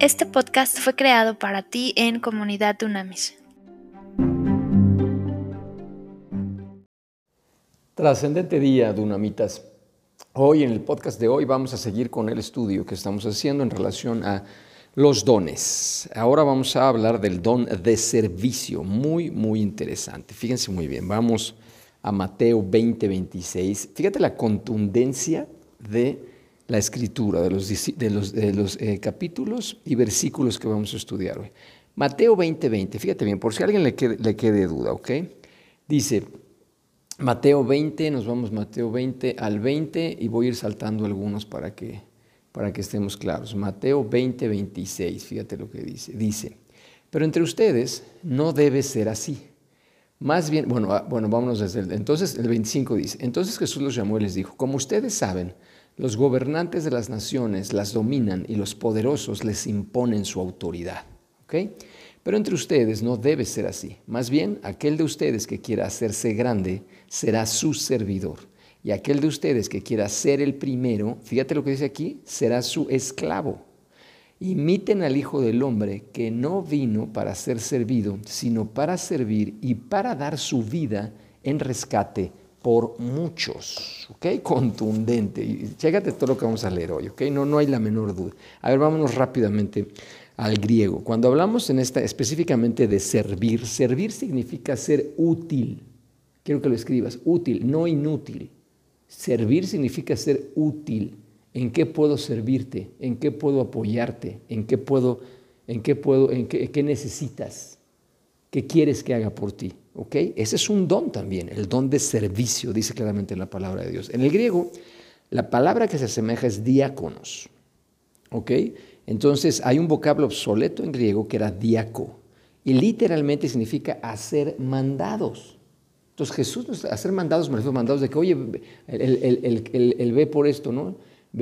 Este podcast fue creado para ti en Comunidad Dunamis. Trascendente día, Dunamitas. Hoy en el podcast de hoy vamos a seguir con el estudio que estamos haciendo en relación a los dones. Ahora vamos a hablar del don de servicio, muy, muy interesante. Fíjense muy bien, vamos a Mateo 20, 26. Fíjate la contundencia de la escritura, de los, de los, de los eh, capítulos y versículos que vamos a estudiar hoy. Mateo 20, 20, fíjate bien, por si a alguien le quede, le quede duda, ¿ok? Dice, Mateo 20, nos vamos Mateo 20 al 20 y voy a ir saltando algunos para que, para que estemos claros. Mateo 20, 26, fíjate lo que dice. Dice, pero entre ustedes no debe ser así. Más bien, bueno, ah, bueno, vámonos desde el, entonces el 25 dice, entonces Jesús los llamó y les dijo, como ustedes saben, los gobernantes de las naciones las dominan y los poderosos les imponen su autoridad. Pero entre ustedes no debe ser así. Más bien, aquel de ustedes que quiera hacerse grande será su servidor. Y aquel de ustedes que quiera ser el primero, fíjate lo que dice aquí, será su esclavo. Imiten al Hijo del Hombre que no vino para ser servido, sino para servir y para dar su vida en rescate por muchos. ¿Ok? Contundente. Y chécate todo lo que vamos a leer hoy. ¿Ok? No, no hay la menor duda. A ver, vámonos rápidamente al griego. Cuando hablamos en esta específicamente de servir, servir significa ser útil. Quiero que lo escribas, útil, no inútil. Servir significa ser útil. ¿En qué puedo servirte? ¿En qué puedo apoyarte? ¿En qué puedo, en qué puedo, en qué, necesitas? ¿Qué quieres que haga por ti? ¿Ok? Ese es un don también, el don de servicio, dice claramente la palabra de Dios. En el griego, la palabra que se asemeja es diáconos. ¿Ok? Entonces hay un vocablo obsoleto en griego que era diaco y literalmente significa hacer mandados. Entonces Jesús, hacer mandados, me refiero mandados de que, oye, él, ve por esto, ¿no?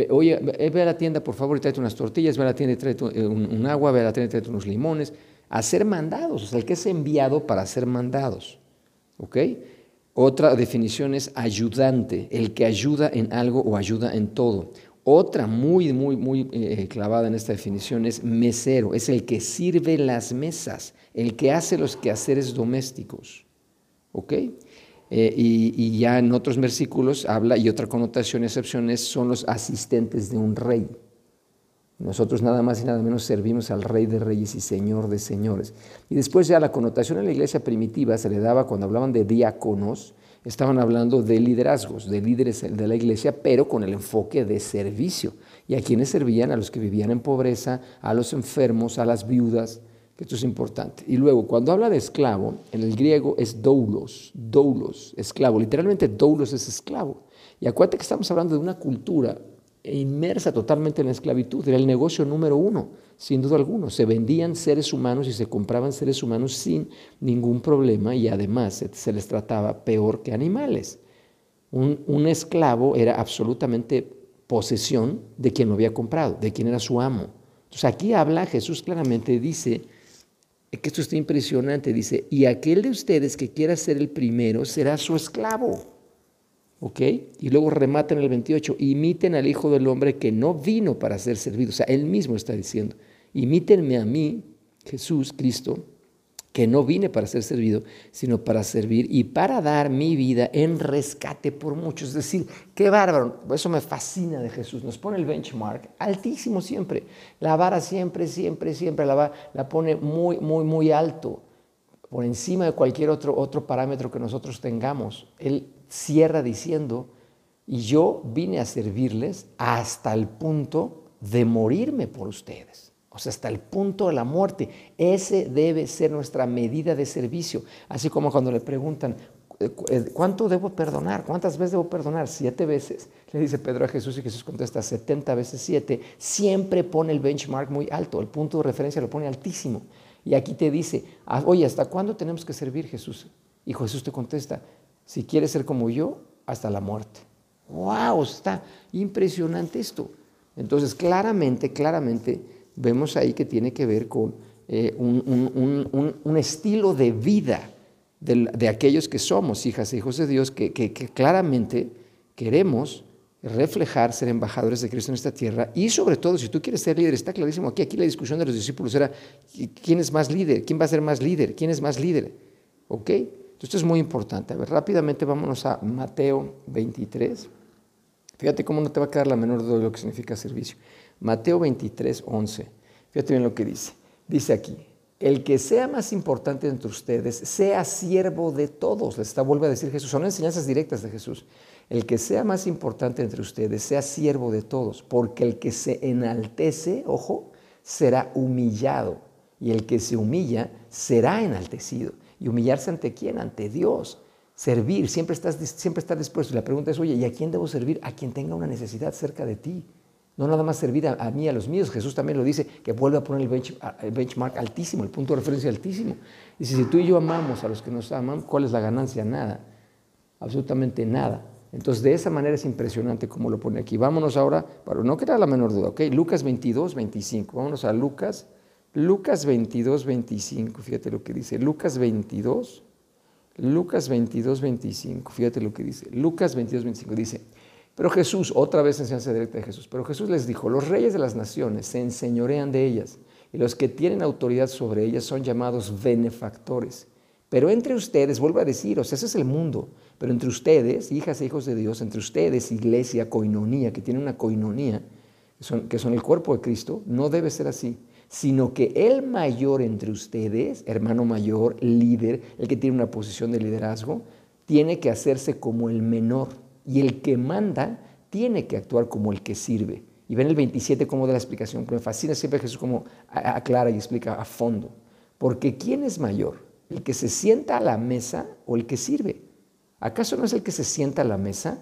oye, ve a la tienda, por favor, y tráete unas tortillas, ve a la tienda y tráete un, agua, ve a la tienda y tráete unos limones. Hacer mandados, o sea, el que es enviado para hacer mandados. ¿Ok? Otra definición es ayudante, el que ayuda en algo o ayuda en todo. Otra muy, muy, muy eh, clavada en esta definición es mesero, es el que sirve las mesas, el que hace los quehaceres domésticos. ¿Ok? Eh, y, ya en otros versículos habla, y otra connotación y excepciones son los asistentes de un rey. Nosotros nada más y nada menos servimos al rey de reyes y señor de señores. Y después ya la connotación en la iglesia primitiva se le daba cuando hablaban de diáconos, estaban hablando de liderazgos, de líderes de la iglesia, pero con el enfoque de servicio. ¿Y a quienes servían? A los que vivían en pobreza, a los enfermos, a las viudas que esto es importante. Y luego, cuando habla de esclavo, en el griego es doulos, doulos, esclavo. Literalmente doulos es esclavo. Y acuérdate que estamos hablando de una cultura inmersa totalmente en la esclavitud. Era el negocio número uno, sin duda alguna. Se vendían seres humanos y se compraban seres humanos sin ningún problema y además se, les trataba peor que animales. Un, un esclavo era absolutamente posesión de quien lo había comprado, de quien era su amo. Entonces aquí habla, Jesús claramente dice, que esto está impresionante, dice, y aquel de ustedes que quiera ser el primero será su esclavo. ¿Ok? Y luego remata en el 28, imiten al Hijo del Hombre que no vino para ser servido. O sea, él mismo está diciendo, imítenme a mí, Jesús, Cristo, que no vine para ser servido, sino para servir y para dar mi vida en rescate por muchos. Es decir, qué bárbaro, eso me fascina de Jesús, nos pone el benchmark altísimo siempre, la vara siempre, siempre, siempre la, la pone muy, muy, muy alto, por encima de cualquier otro, otro parámetro que nosotros tengamos. Él cierra diciendo, y yo vine a servirles hasta el punto de morirme por ustedes o sea, hasta el punto de la muerte. Ese debe ser nuestra medida de servicio. Así como cuando le preguntan, eh, eh, ¿cuánto debo perdonar? ¿Cuántas veces debo perdonar? Siete veces. Le dice Pedro a Jesús y Jesús contesta 70 veces siete. Siempre pone el benchmark muy alto, el punto de referencia lo pone altísimo. Y aquí te dice, ah, oye, ¿hasta cuándo tenemos que servir Jesús? Y Jesús te contesta, si quieres ser como yo, hasta la muerte. ¡Wow! Está impresionante esto. Entonces, claramente, claramente, vemos ahí que tiene que ver con eh, un, estilo de vida de, aquellos que somos hijas e hijos de Dios, que, claramente queremos reflejar, ser embajadores de Cristo en esta tierra y sobre todo, si tú quieres ser líder, está clarísimo aquí, aquí la discusión de los discípulos era, ¿quién es más líder? ¿Quién va a ser más líder? ¿Quién es más líder? ¿Ok? Esto es muy importante. A ver, rápidamente vámonos a Mateo 23. Fíjate cómo no te va a quedar la menor duda de lo que significa servicio. Mateo 23, 11. Fíjate bien lo que dice. Dice aquí, el que sea más importante entre ustedes, sea siervo de todos. Les está vuelve a decir Jesús. Son enseñanzas directas de Jesús. El que sea más importante entre ustedes, sea siervo de todos, porque el que se enaltece, ojo, será humillado, y el que se humilla será enaltecido. ¿Y humillarse ante quién? Ante Dios. Servir, siempre estás, siempre dispuesto. Y la pregunta es, oye, ¿y a quién debo servir? A quien tenga una necesidad cerca de ti. No nada más servir a, mí, a los míos. Jesús también lo dice, que vuelve a poner el, benchmark altísimo, el punto de referencia altísimo. Dice, si tú y yo amamos a los que nos aman, ¿cuál es la ganancia? Nada. Absolutamente nada. Entonces, de esa manera es impresionante como lo pone aquí. Vámonos ahora, para no quedar la menor duda, ¿ok? Lucas 22, 25. Vámonos a Lucas, Lucas 22, 25. Fíjate lo que dice. Lucas 22, Lucas 22, 25. Fíjate lo que dice. Lucas 22, 25 dice, pero Jesús, otra vez enseñanza directa de Jesús, pero Jesús les dijo, los reyes de las naciones se enseñorean de ellas y los que tienen autoridad sobre ellas son llamados benefactores. Pero entre ustedes, vuelvo a decir, o sea, ese es el mundo, pero entre ustedes, hijas e hijos de Dios, entre ustedes, iglesia, coinonía, que tiene una coinonía, que son el cuerpo de Cristo, no debe ser así, sino que el mayor entre ustedes, hermano mayor, líder, el que tiene una posición de liderazgo, tiene que hacerse como el menor y el que manda tiene que actuar como el que sirve. Y ven el 27 como de la explicación, que me fascina siempre Jesús como aclara y explica a fondo. Porque ¿quién es mayor? ¿El que se sienta a la mesa o el que sirve? ¿Acaso no es el que se sienta a la mesa?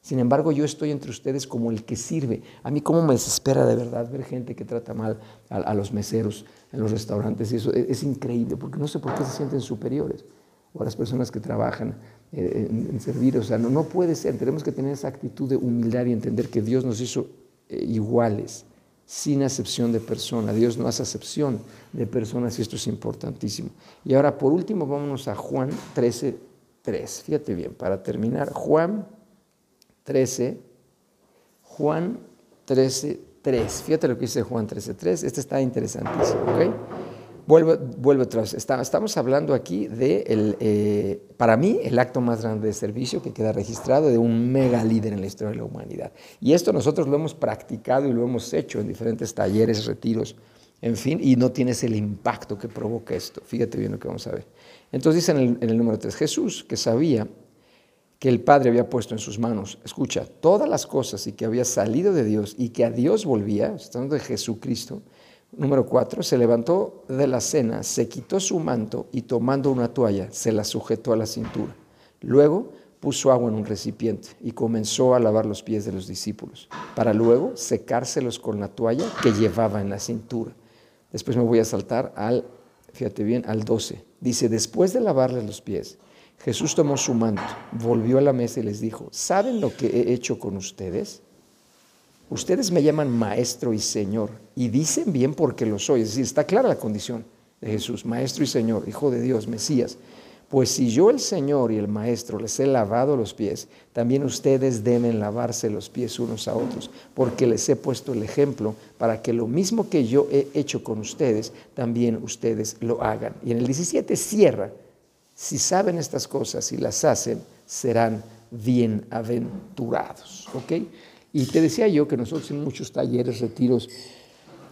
Sin embargo, yo estoy entre ustedes como el que sirve. A mí cómo me desespera de verdad ver gente que trata mal a, los meseros en los restaurantes. Y eso es, increíble, porque no sé por qué se sienten superiores. O las personas que trabajan eh, en, servir. O sea, no, no puede ser. Tenemos que tener esa actitud de humildad y entender que Dios nos hizo eh, iguales sin acepción de persona. Dios no hace acepción de personas y esto es importantísimo. Y ahora, por último, vámonos a Juan 13, 3. Fíjate bien, para terminar, Juan 13, Juan 13, 3. Fíjate lo que dice Juan 13, 3. Este está interesantísimo, ¿ok? Vuelve otra vez. estamos hablando aquí de, el, eh, para mí, el acto más grande de servicio que queda registrado de un mega líder en la historia de la humanidad. Y esto nosotros lo hemos practicado y lo hemos hecho en diferentes talleres, retiros, en fin, y no tienes el impacto que provoca esto. Fíjate bien lo que vamos a ver. Entonces dice en el, en el número 3, Jesús, que sabía que el Padre había puesto en sus manos, escucha, todas las cosas y que había salido de Dios y que a Dios volvía, estando de Jesucristo, Número cuatro, se levantó de la cena, se quitó su manto y tomando una toalla se la sujetó a la cintura. Luego puso agua en un recipiente y comenzó a lavar los pies de los discípulos, para luego secárselos con la toalla que llevaba en la cintura. Después me voy a saltar al, fíjate bien, al 12. Dice, después de lavarles los pies, Jesús tomó su manto, volvió a la mesa y les dijo, ¿saben lo que he hecho con ustedes? Ustedes me llaman maestro y señor y dicen bien porque lo soy. Es decir, está clara la condición de Jesús, maestro y señor, hijo de Dios, Mesías. Pues si yo el Señor y el Maestro les he lavado los pies, también ustedes deben lavarse los pies unos a otros, porque les he puesto el ejemplo para que lo mismo que yo he hecho con ustedes, también ustedes lo hagan. Y en el 17 cierra, si saben estas cosas y las hacen, serán bienaventurados. ¿Ok? Y te decía yo que nosotros en muchos talleres, retiros,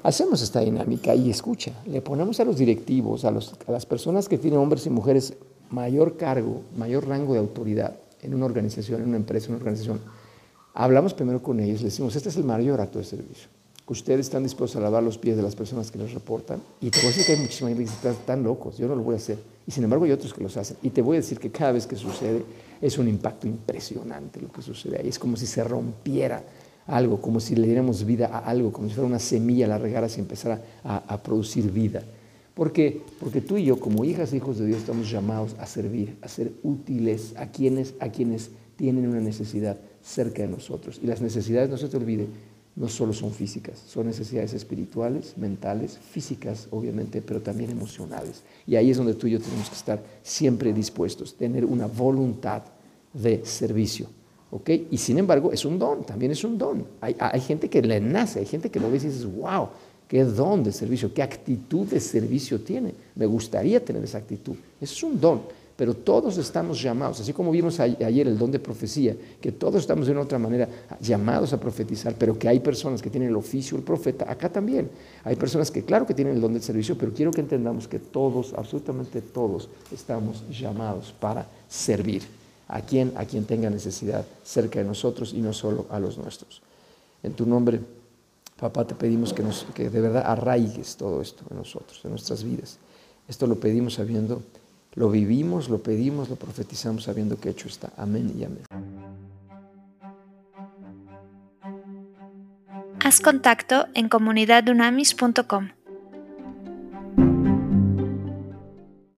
hacemos esta dinámica y escucha, le ponemos a los directivos, a, las personas que tienen hombres y mujeres mayor cargo, mayor rango de autoridad en una organización, en una empresa, en una organización, hablamos primero con ellos, les decimos, este es el mayor acto de servicio. Ustedes están dispuestos a lavar los pies de las personas que les reportan. Y te voy a decir que hay muchísimas gente que están tan locos, yo no lo voy a hacer. Y sin embargo hay otros que los hacen. Y te voy a decir que cada vez que sucede, es un impacto impresionante lo que sucede ahí. Es como si se rompiera algo, como si le diéramos vida a algo, como si fuera una semilla, la regaras y empezara a, producir vida. ¿Por qué? Porque tú y yo, como hijas e hijos de Dios, estamos llamados a servir, a ser útiles a quienes, a quienes tienen una necesidad cerca de nosotros. Y las necesidades, no se te olvide, no solo son físicas, son necesidades espirituales, mentales, físicas, obviamente, pero también emocionales. Y ahí es donde tú y yo tenemos que estar siempre dispuestos, tener una voluntad de servicio, ¿ok? Y sin embargo es un don, también es un don. Hay, gente que le nace, hay gente que lo ve y dices, wow, qué don de servicio, qué actitud de servicio tiene. Me gustaría tener esa actitud. Es un don pero todos estamos llamados, así como vimos ayer el don de profecía, que todos estamos de una otra manera llamados a profetizar, pero que hay personas que tienen el oficio del profeta, acá también. Hay personas que claro que tienen el don del servicio, pero quiero que entendamos que todos, absolutamente todos, estamos llamados para servir a quien, a quien tenga necesidad cerca de nosotros y no solo a los nuestros. En tu nombre, papá, te pedimos que, que de verdad arraigues todo esto en nosotros, en nuestras vidas. Esto lo pedimos sabiendo lo vivimos, lo pedimos, lo profetizamos sabiendo que hecho está. Amén y amén. Haz contacto en comunidadunamis.com.